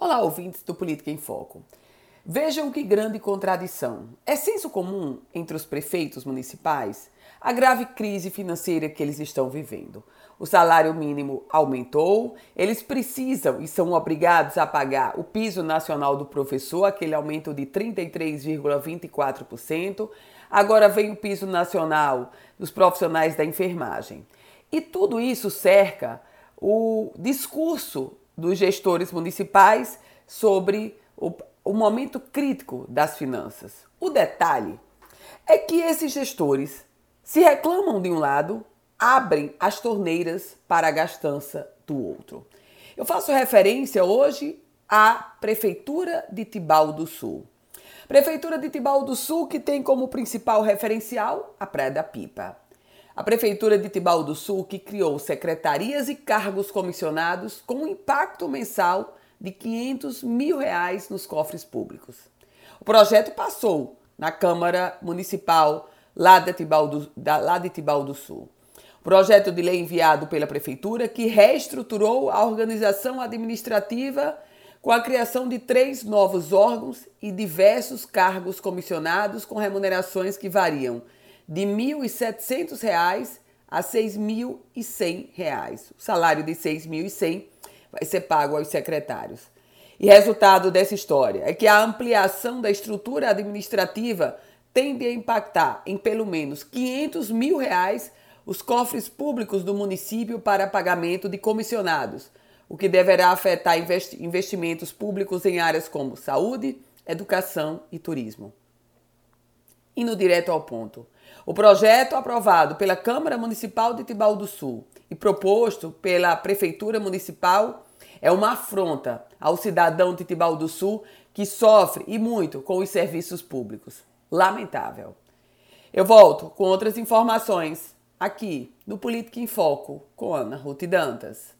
Olá, ouvintes do Política em Foco. Vejam que grande contradição. É senso comum entre os prefeitos municipais a grave crise financeira que eles estão vivendo. O salário mínimo aumentou, eles precisam e são obrigados a pagar o piso nacional do professor, aquele aumento de 33,24%. Agora vem o piso nacional dos profissionais da enfermagem. E tudo isso cerca o discurso dos gestores municipais sobre o, o momento crítico das finanças. O detalhe é que esses gestores se reclamam de um lado, abrem as torneiras para a gastança do outro. Eu faço referência hoje à Prefeitura de Tibau do Sul. Prefeitura de Tibau do Sul que tem como principal referencial a Praia da Pipa. A Prefeitura de Tibau do Sul, que criou secretarias e cargos comissionados com um impacto mensal de 500 mil reais nos cofres públicos. O projeto passou na Câmara Municipal lá de Tibau do, da, lá de Tibau do Sul. Projeto de lei enviado pela Prefeitura que reestruturou a organização administrativa com a criação de três novos órgãos e diversos cargos comissionados com remunerações que variam de R$ 1.700 a R$ 6.100. O salário de R$ 6.100 vai ser pago aos secretários. E resultado dessa história é que a ampliação da estrutura administrativa tende a impactar em pelo menos 500 mil reais os cofres públicos do município para pagamento de comissionados, o que deverá afetar investimentos públicos em áreas como saúde, educação e turismo. Indo direto ao ponto. O projeto aprovado pela Câmara Municipal de Tibau do Sul e proposto pela Prefeitura Municipal é uma afronta ao cidadão de Tibau do Sul que sofre e muito com os serviços públicos. Lamentável. Eu volto com outras informações aqui no Política em Foco com Ana Ruth Dantas.